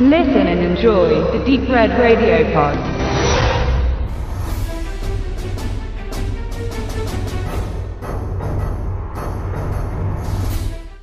Listen and enjoy the Deep Red Radio Pod.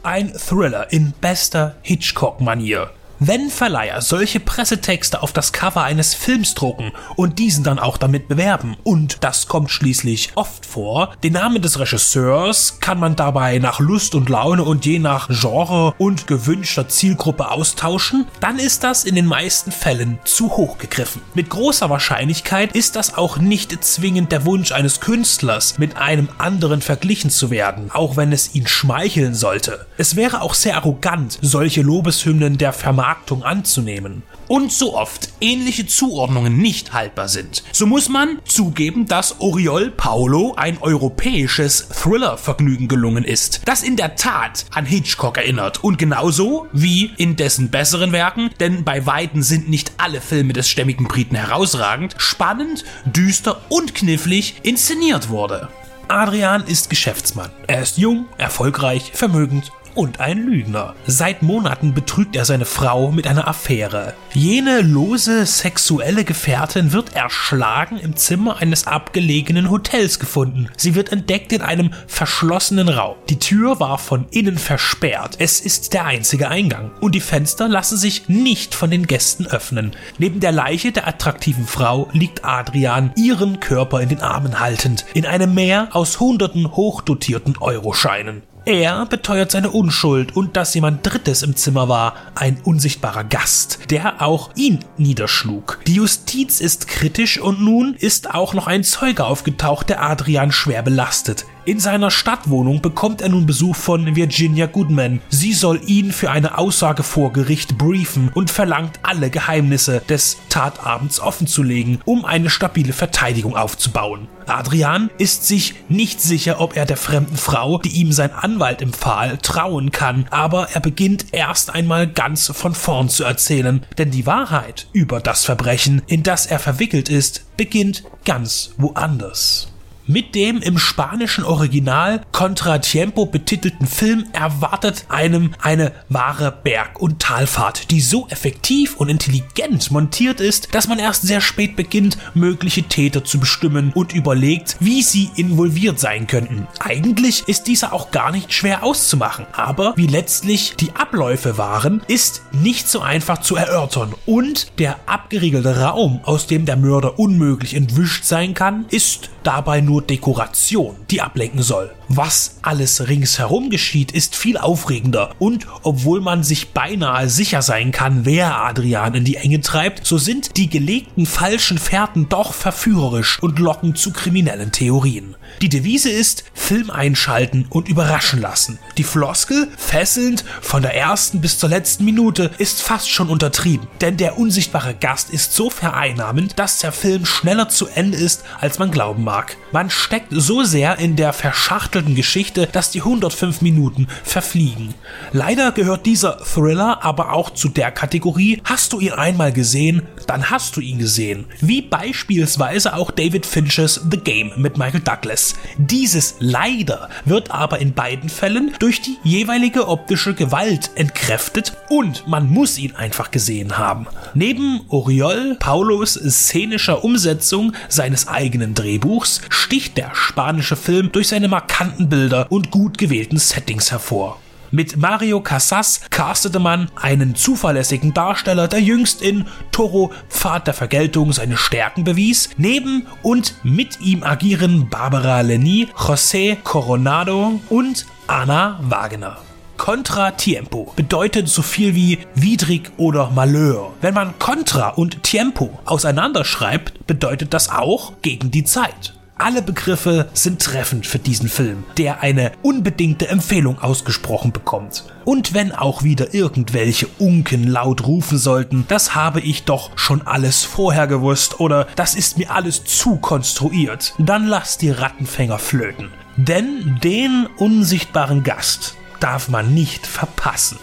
Ein Thriller in bester Hitchcock-Manier. Wenn Verleiher solche Pressetexte auf das Cover eines Films drucken und diesen dann auch damit bewerben, und das kommt schließlich oft vor, den Namen des Regisseurs kann man dabei nach Lust und Laune und je nach Genre und gewünschter Zielgruppe austauschen, dann ist das in den meisten Fällen zu hoch gegriffen. Mit großer Wahrscheinlichkeit ist das auch nicht zwingend der Wunsch eines Künstlers, mit einem anderen verglichen zu werden, auch wenn es ihn schmeicheln sollte. Es wäre auch sehr arrogant, solche Lobeshymnen der Vermarktung Vermarktung anzunehmen. Und so oft ähnliche Zuordnungen nicht haltbar sind, so muss man zugeben, dass Oriol Paulo ein europäisches Thriller-Vergnügen gelungen ist, das in der Tat an Hitchcock erinnert und genauso wie in dessen besseren Werken, denn bei Weitem sind nicht alle Filme des stämmigen Briten herausragend, spannend, düster und knifflig inszeniert wurde. Adrian ist Geschäftsmann. Er ist jung, erfolgreich, vermögend und ein Lügner. Seit Monaten betrügt er seine Frau mit einer Affäre. Jene lose sexuelle Gefährtin wird erschlagen im Zimmer eines abgelegenen Hotels gefunden. Sie wird entdeckt in einem verschlossenen Raum. Die Tür war von innen versperrt. Es ist der einzige Eingang. Und die Fenster lassen sich nicht von den Gästen öffnen. Neben der Leiche der attraktiven Frau liegt Adrian, ihren Körper in den Armen haltend, in einem Meer aus hunderten hochdotierten Euroscheinen. Er beteuert seine Unschuld und dass jemand Drittes im Zimmer war, ein unsichtbarer Gast, der auch ihn niederschlug. Die Justiz ist kritisch und nun ist auch noch ein Zeuge aufgetaucht, der Adrian schwer belastet. In seiner Stadtwohnung bekommt er nun Besuch von Virginia Goodman. Sie soll ihn für eine Aussage vor Gericht briefen und verlangt alle Geheimnisse des Tatabends offenzulegen, um eine stabile Verteidigung aufzubauen. Adrian ist sich nicht sicher, ob er der fremden Frau, die ihm sein Anwalt empfahl, trauen kann, aber er beginnt erst einmal ganz von vorn zu erzählen, denn die Wahrheit über das Verbrechen, in das er verwickelt ist, beginnt ganz woanders. Mit dem im spanischen Original Contratiempo betitelten Film erwartet einem eine wahre Berg- und Talfahrt, die so effektiv und intelligent montiert ist, dass man erst sehr spät beginnt, mögliche Täter zu bestimmen und überlegt, wie sie involviert sein könnten. Eigentlich ist dieser auch gar nicht schwer auszumachen, aber wie letztlich die Abläufe waren, ist nicht so einfach zu erörtern und der abgeriegelte Raum, aus dem der Mörder unmöglich entwischt sein kann, ist dabei nur Dekoration, die ablenken soll. Was alles ringsherum geschieht, ist viel aufregender und obwohl man sich beinahe sicher sein kann, wer Adrian in die Enge treibt, so sind die gelegten falschen Fährten doch verführerisch und locken zu kriminellen Theorien. Die Devise ist Film einschalten und überraschen lassen. Die Floskel, fesselnd von der ersten bis zur letzten Minute, ist fast schon untertrieben, denn der unsichtbare Gast ist so vereinnahmend, dass der Film schneller zu Ende ist, als man glauben mag. Man steckt so sehr in der verschachtelten Geschichte, dass die 105 Minuten verfliegen. Leider gehört dieser Thriller aber auch zu der Kategorie, hast du ihn einmal gesehen, dann hast du ihn gesehen. Wie beispielsweise auch David Finches The Game mit Michael Douglas. Dieses leider wird aber in beiden Fällen durch die jeweilige optische Gewalt entkräftet und man muss ihn einfach gesehen haben. Neben Oriol Paulos szenischer Umsetzung seines eigenen Drehbuchs sticht der spanische Film durch seine markanten Bilder und gut gewählten Settings hervor. Mit Mario Casas castete man einen zuverlässigen Darsteller, der jüngst in Toro Pfad der Vergeltung seine Stärken bewies. Neben und mit ihm agieren Barbara Leni, José Coronado und Anna Wagner. Contra Tiempo bedeutet so viel wie widrig oder Malheur. Wenn man Contra und Tiempo auseinanderschreibt, bedeutet das auch gegen die Zeit. Alle Begriffe sind treffend für diesen Film, der eine unbedingte Empfehlung ausgesprochen bekommt. Und wenn auch wieder irgendwelche Unken laut rufen sollten, das habe ich doch schon alles vorher gewusst oder das ist mir alles zu konstruiert, dann lasst die Rattenfänger flöten. Denn den unsichtbaren Gast darf man nicht verpassen.